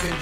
body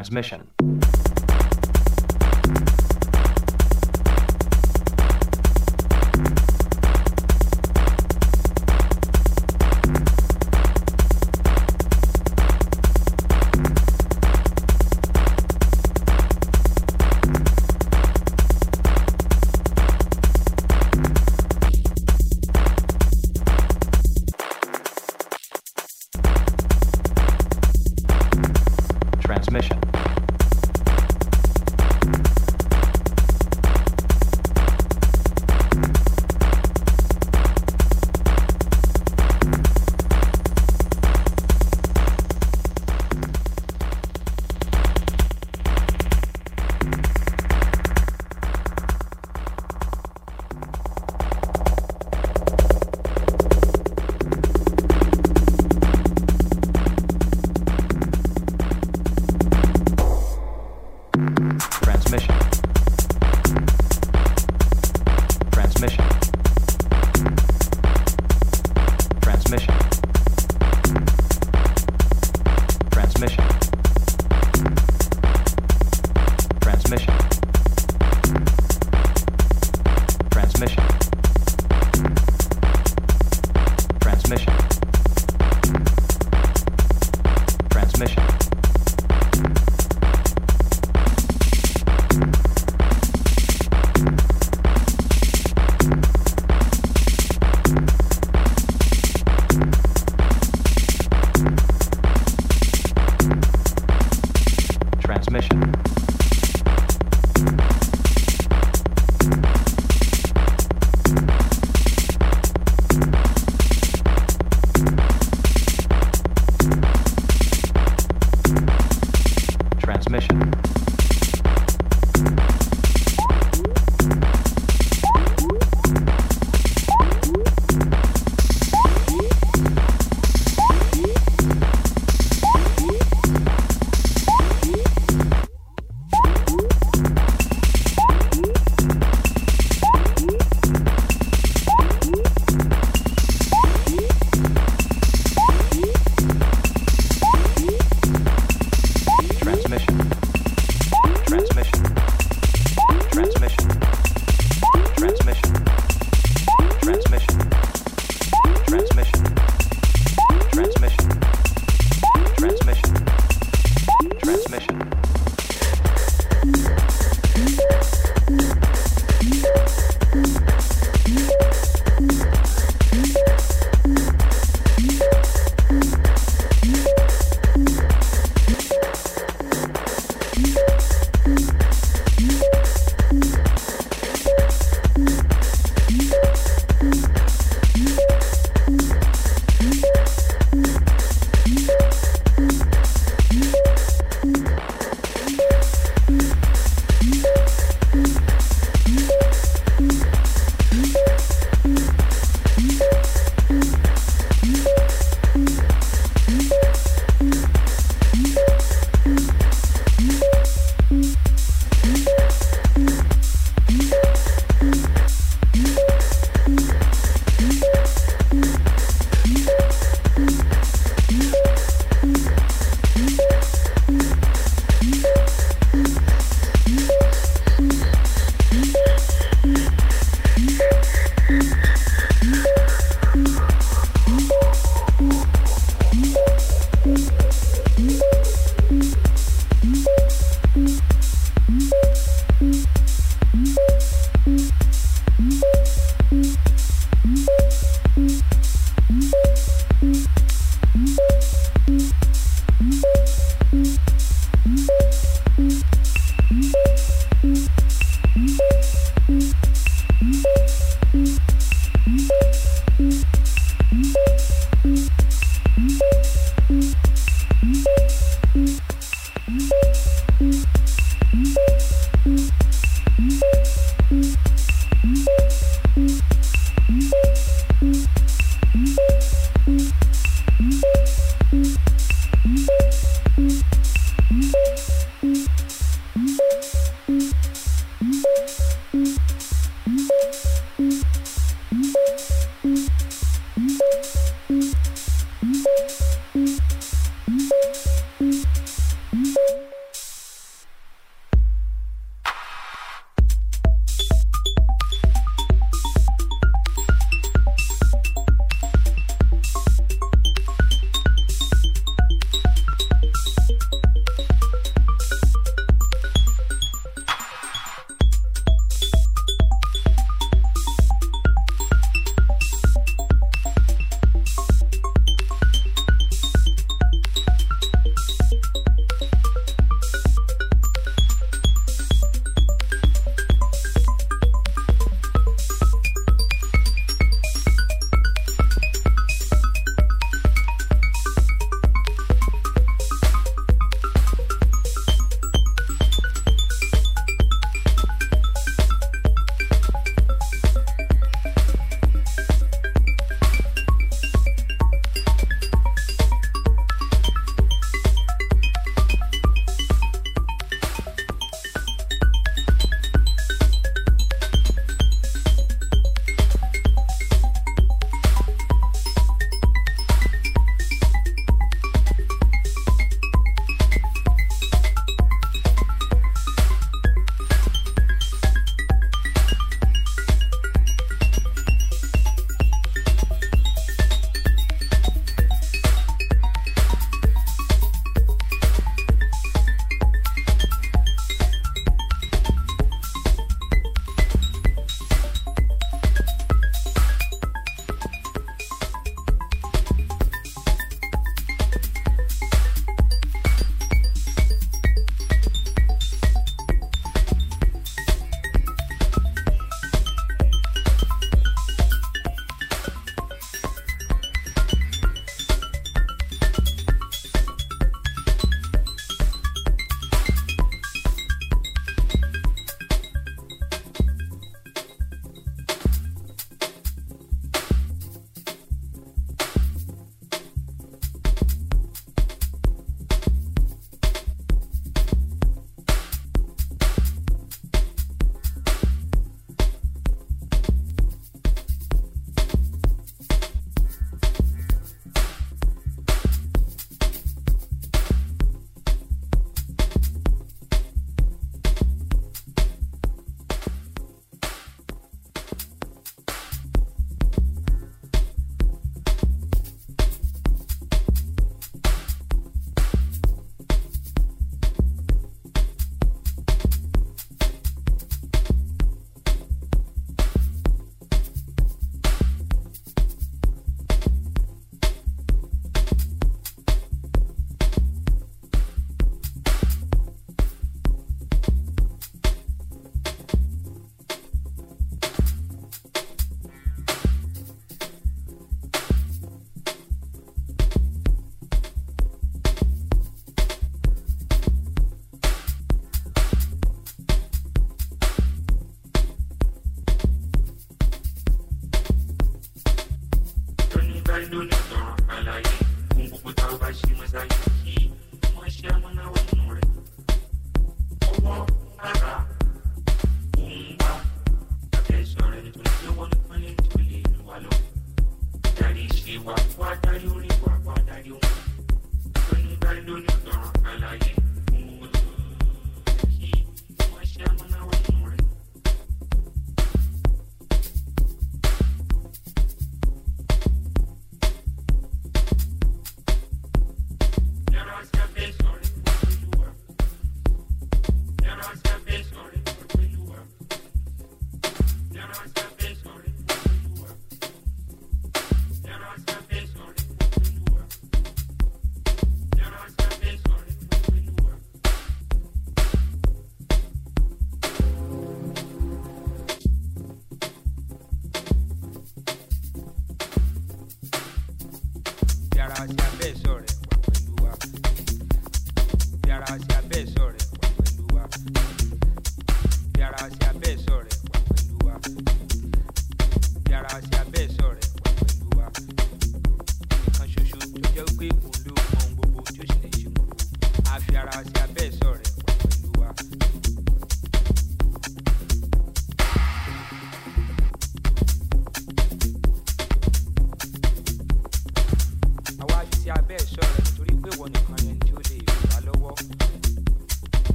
transmission.